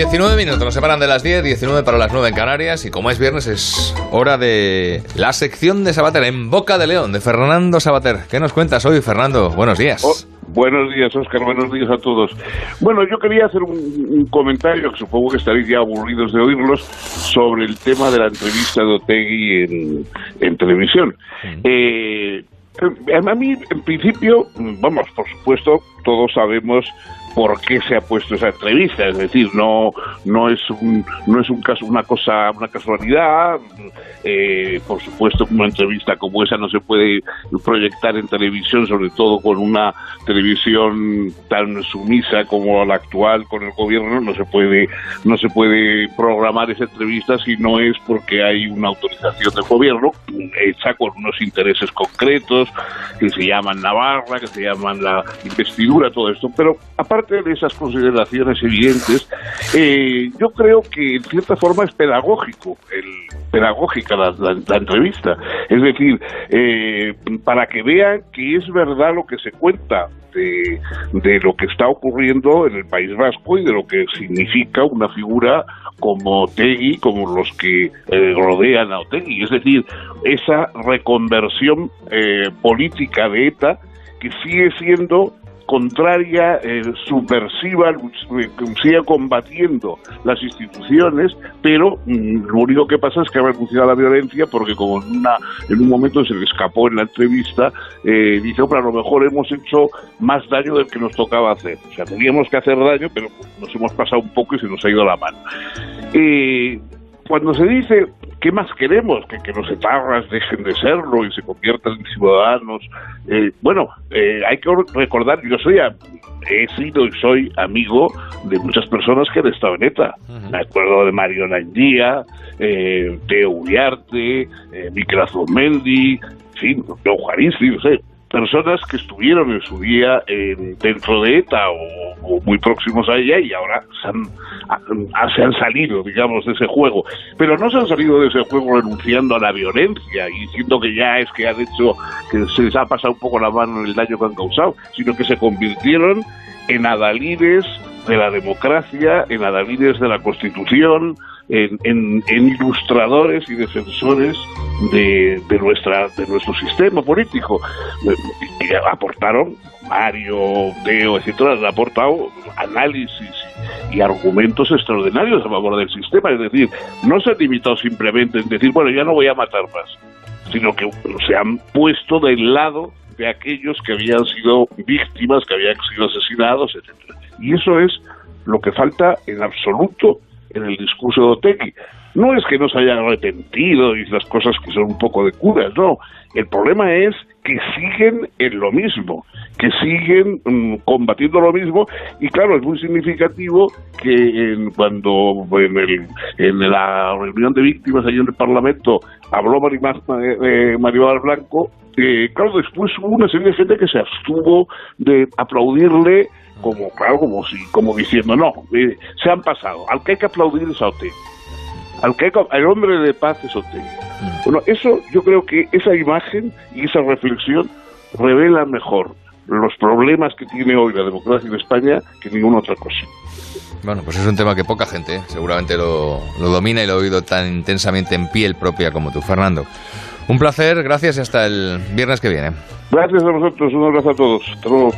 19 minutos, nos separan de las 10, 19 para las 9 en Canarias y como es viernes es hora de la sección de Sabater en Boca de León, de Fernando Sabater. ¿Qué nos cuentas hoy, Fernando? Buenos días. Oh, buenos días, Oscar. Buenos días a todos. Bueno, yo quería hacer un, comentario, que supongo que estaréis ya aburridos de oírlos, sobre el tema de la entrevista de Otegui en, en televisión. Eh, a mí, en principio, vamos, por supuesto, todos sabemos por qué se ha puesto esa entrevista, es decir, no no es un no es un caso una cosa una casualidad, eh, por supuesto una entrevista como esa no se puede proyectar en televisión, sobre todo con una televisión tan sumisa como la actual con el gobierno, no se puede no se puede programar esa entrevista si no es porque hay una autorización del gobierno hecha con unos intereses concretos que se llaman Navarra, que se llaman la investidura, todo esto, pero aparte de esas consideraciones evidentes, eh, yo creo que en cierta forma es pedagógico, el, pedagógica la, entrevista. Es decir, eh, para que vean que es verdad lo que se cuenta de, de, lo que está ocurriendo en el País Vasco y de lo que significa una figura como Otegui, como los que eh, rodean a Otegui. Es decir, esa reconversión política de ETA que sigue siendo contraria, eh, subversiva, eh, sigue combatiendo las instituciones, pero mm, lo único que pasa es que ha renunciado a la violencia porque como en, una, en un momento se le escapó en la entrevista, eh, dice, pero a lo mejor hemos hecho más daño del que nos tocaba hacer. O sea, teníamos que hacer daño, pero nos hemos pasado un poco y se nos ha ido la mano. Eh, cuando se dice ¿qué más queremos? Que, que los etarras dejen de serlo y se conviertan en ciudadanos. Eh, bueno, eh, hay que recordar, yo soy he sido y soy amigo de muchas personas que han estado en ETA. Me acuerdo de Mario Nandía, eh, Teo Uriarte, eh, Miquel Mendy, en fin, Leo Juaristi, no sé, personas que estuvieron en su día dentro de ETA o, muy próximos a ella y ahora se han, se han salido, digamos, de ese juego. Pero no se han salido de ese juego renunciando a la violencia y diciendo que ya es que han hecho, que se les ha pasado un poco la mano en el daño que han causado, sino que se convirtieron en adalides de la democracia, en adalides de la Constitución, en, ilustradores y defensores de, nuestra, de nuestro sistema político. Y aportaron, Mario, Deo, etcétera, han aportado análisis y argumentos extraordinarios a favor del sistema. Es decir, no se han limitado simplemente en decir, bueno, ya no voy a matar más, sino que se han puesto del lado de aquellos que habían sido víctimas, que habían sido asesinados, etcétera. Y eso es lo que falta en absoluto en el discurso de Otegui. No es que no se hayan arrepentido y las cosas que son un poco de curas, no. El problema es que siguen en lo mismo, que siguen mm, combatiendo lo mismo y claro, es muy significativo que cuando en, el, en la reunión de víctimas allí en el Parlamento habló Mario Maribel Blanco, eh, claro, después hubo una serie de gente que se abstuvo de aplaudirle como claro, como si, como diciendo, no, se han pasado, al que hay que aplaudir es a Otegi, al que el hombre de paz es Otegi. Mm. Bueno, eso yo creo que esa imagen y esa reflexión revela mejor los problemas que tiene hoy la democracia en España que ninguna otra cosa. Bueno, pues es un tema que poca gente ¿eh? seguramente lo, lo domina y lo ha oído tan intensamente en piel propia como tú, Fernando. Un placer, gracias y hasta el viernes que viene. Gracias a vosotros, un abrazo a todos. Hasta luego.